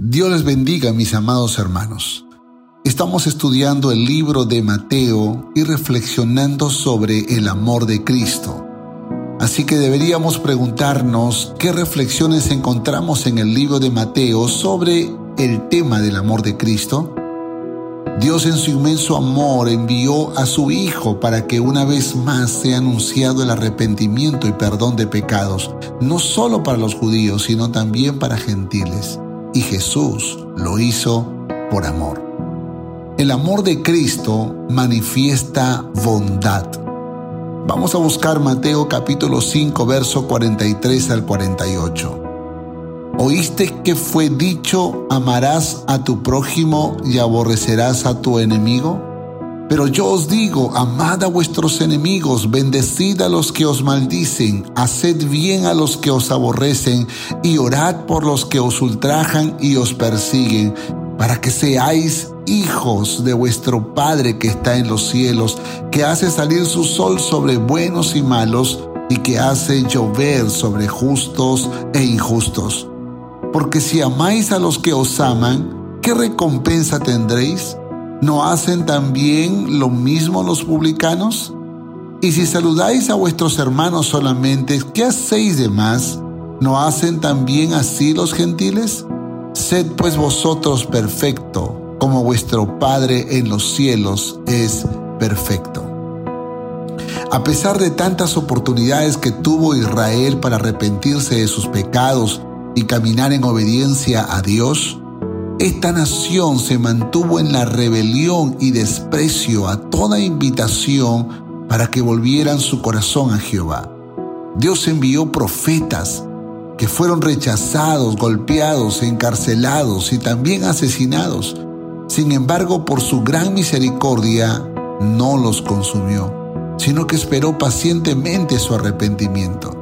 Dios les bendiga, mis amados hermanos. Estamos estudiando el libro de Mateo y reflexionando sobre el amor de Cristo. Así que deberíamos preguntarnos qué reflexiones encontramos en el libro de Mateo sobre el tema del amor de Cristo. Dios en su inmenso amor envió a su Hijo para que una vez más sea anunciado el arrepentimiento y perdón de pecados, no solo para los judíos, sino también para gentiles y Jesús lo hizo por amor. El amor de Cristo manifiesta bondad. Vamos a buscar Mateo capítulo 5, verso 43 al 48. ¿Oíste que fue dicho, amarás a tu prójimo y aborrecerás a tu enemigo? Pero yo os digo, amad a vuestros enemigos, bendecid a los que os maldicen, haced bien a los que os aborrecen, y orad por los que os ultrajan y os persiguen, para que seáis hijos de vuestro Padre que está en los cielos, que hace salir su sol sobre buenos y malos, y que hace llover sobre justos e injustos. Porque si amáis a los que os aman, ¿qué recompensa tendréis? ¿No hacen también lo mismo los publicanos? Y si saludáis a vuestros hermanos solamente, ¿qué hacéis de más? ¿No hacen también así los gentiles? Sed pues vosotros perfecto, como vuestro Padre en los cielos es perfecto. A pesar de tantas oportunidades que tuvo Israel para arrepentirse de sus pecados y caminar en obediencia a Dios, esta nación se mantuvo en la rebelión y desprecio a toda invitación para que volvieran su corazón a Jehová. Dios envió profetas que fueron rechazados, golpeados, encarcelados y también asesinados. Sin embargo, por su gran misericordia, no los consumió, sino que esperó pacientemente su arrepentimiento.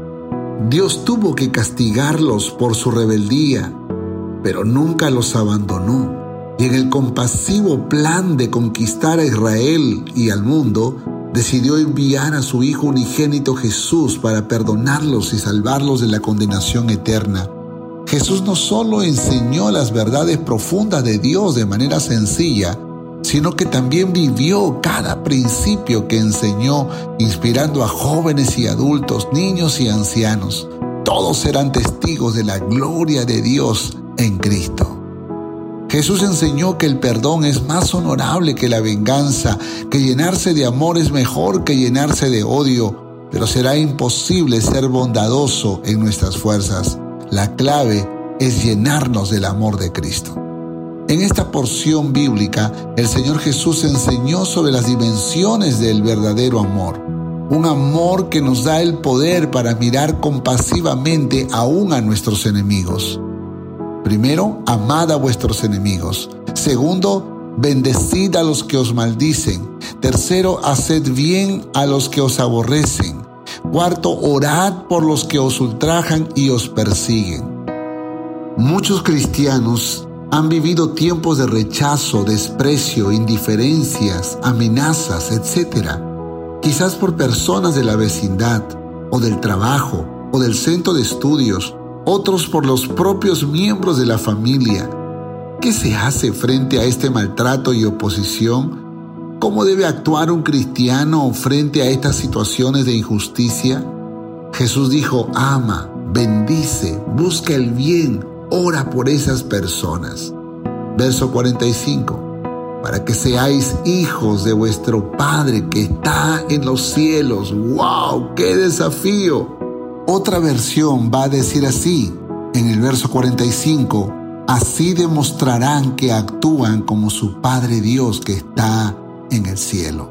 Dios tuvo que castigarlos por su rebeldía, pero nunca los abandonó. Y en el compasivo plan de conquistar a Israel y al mundo, decidió enviar a su Hijo unigénito Jesús para perdonarlos y salvarlos de la condenación eterna. Jesús no solo enseñó las verdades profundas de Dios de manera sencilla, sino que también vivió cada principio que enseñó, inspirando a jóvenes y adultos, niños y ancianos. Todos serán testigos de la gloria de Dios en Cristo. Jesús enseñó que el perdón es más honorable que la venganza, que llenarse de amor es mejor que llenarse de odio, pero será imposible ser bondadoso en nuestras fuerzas. La clave es llenarnos del amor de Cristo. En esta porción bíblica, el Señor Jesús enseñó sobre las dimensiones del verdadero amor. Un amor que nos da el poder para mirar compasivamente aún a nuestros enemigos. Primero, amad a vuestros enemigos. Segundo, bendecid a los que os maldicen. Tercero, haced bien a los que os aborrecen. Cuarto, orad por los que os ultrajan y os persiguen. Muchos cristianos han vivido tiempos de rechazo, desprecio, indiferencias, amenazas, etc. Quizás por personas de la vecindad, o del trabajo, o del centro de estudios, otros por los propios miembros de la familia. ¿Qué se hace frente a este maltrato y oposición? ¿Cómo debe actuar un cristiano frente a estas situaciones de injusticia? Jesús dijo, ama, bendice, busca el bien, ora por esas personas. Verso 45 para que seáis hijos de vuestro Padre que está en los cielos. ¡Wow! ¡Qué desafío! Otra versión va a decir así, en el verso 45, así demostrarán que actúan como su Padre Dios que está en el cielo.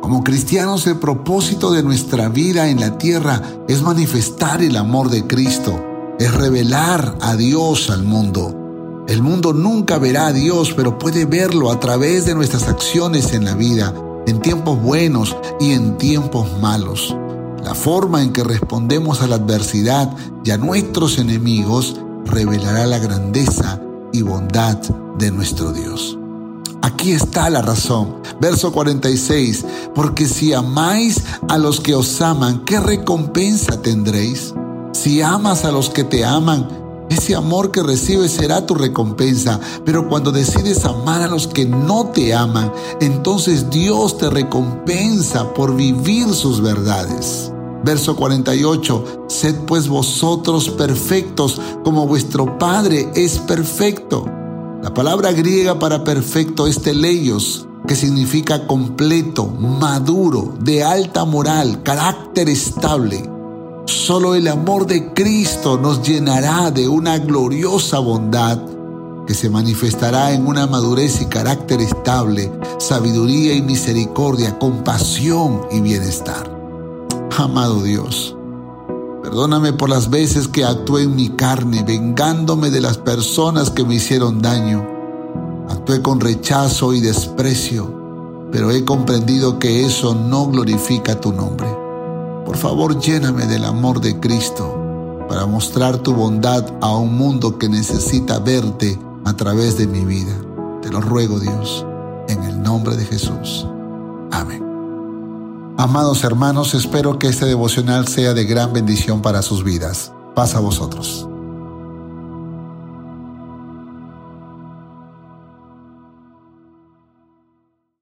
Como cristianos el propósito de nuestra vida en la tierra es manifestar el amor de Cristo, es revelar a Dios al mundo. El mundo nunca verá a Dios, pero puede verlo a través de nuestras acciones en la vida, en tiempos buenos y en tiempos malos. La forma en que respondemos a la adversidad y a nuestros enemigos revelará la grandeza y bondad de nuestro Dios. Aquí está la razón. Verso 46. Porque si amáis a los que os aman, ¿qué recompensa tendréis? Si amas a los que te aman, Ese amor que recibes será tu recompensa, pero cuando decides amar a los que no te aman, entonces Dios te recompensa por vivir sus verdades. Verso 48, sed pues vosotros perfectos como vuestro Padre es perfecto. La palabra griega para perfecto es teleios, que significa completo, maduro, de alta moral, carácter estable. Solo el amor de Cristo nos llenará de una gloriosa bondad que se manifestará en una madurez y carácter estable, sabiduría y misericordia, compasión y bienestar. Amado Dios, perdóname por las veces que actué en mi carne, vengándome de las personas que me hicieron daño. Actué con rechazo y desprecio, pero he comprendido que eso no glorifica tu nombre. Por favor, lléname del amor de Cristo para mostrar tu bondad a un mundo que necesita verte a través de mi vida. Te lo ruego, Dios, en el nombre de Jesús. Amén. Amados hermanos, espero que este devocional sea de gran bendición para sus vidas. Paz a vosotros.